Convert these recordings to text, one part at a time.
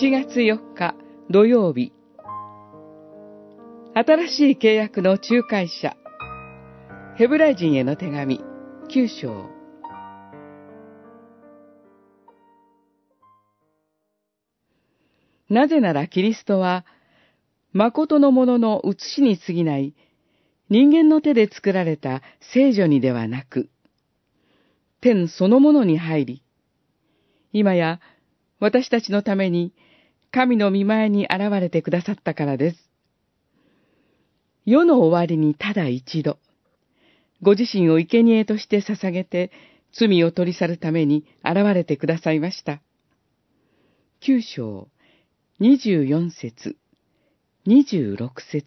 7月4日土曜日。新しい契約の仲介者。ヘブライ人への手紙。9章。なぜならキリストは誠のものの写しに過ぎない人間の手で作られた聖女にではなく、天そのものに入り、今や私たちのために神の見前に現れてくださったからです。世の終わりにただ一度、ご自身を生贄として捧げて罪を取り去るために現れてくださいました。九章、二十四節、二十六節。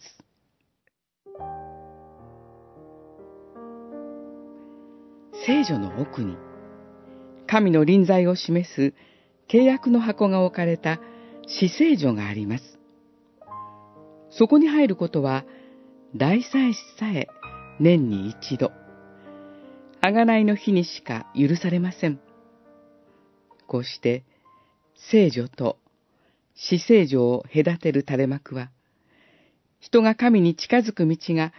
聖女の奥に、神の臨在を示す契約の箱が置かれた死聖女があります。そこに入ることは、大祭司さえ年に一度、贖いの日にしか許されません。こうして、聖女と死聖女を隔てる垂れ幕は、人が神に近づく道が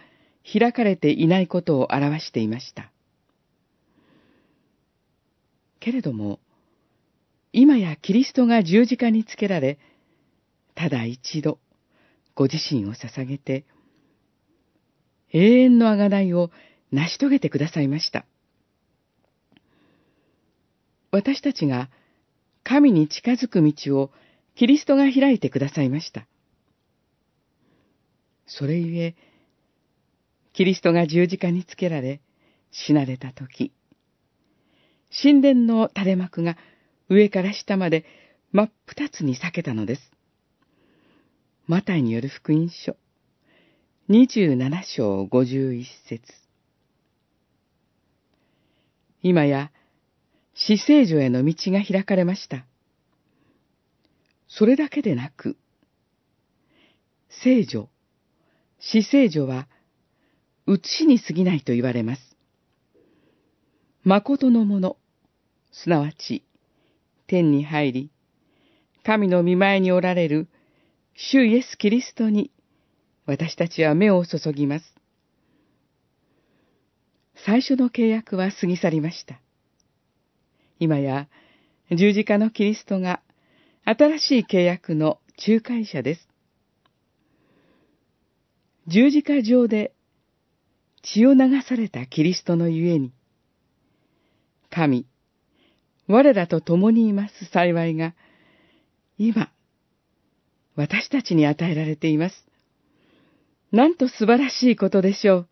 開かれていないことを表していました。けれども、今やキリストが十字架につけられ、ただ一度、ご自身を捧げて、永遠の贖いを成し遂げてくださいました。私たちが神に近づく道をキリストが開いてくださいました。それゆえ、キリストが十字架につけられ、死なれたとき、神殿の垂れ幕が上から下まで真っ二つに裂けたのです。マタイによる福音書、27章51節今や、死聖女への道が開かれました。それだけでなく、聖女、死聖女は、写しに過ぎないと言われます。誠のもの、すなわち、天に入り、神の見前におられる主イエス・キリストに私たちは目を注ぎます。最初の契約は過ぎ去りました。今や十字架のキリストが新しい契約の仲介者です。十字架上で血を流されたキリストのゆえに、神、我らと共にいます幸いが、今、私たちに与えられています。なんと素晴らしいことでしょう。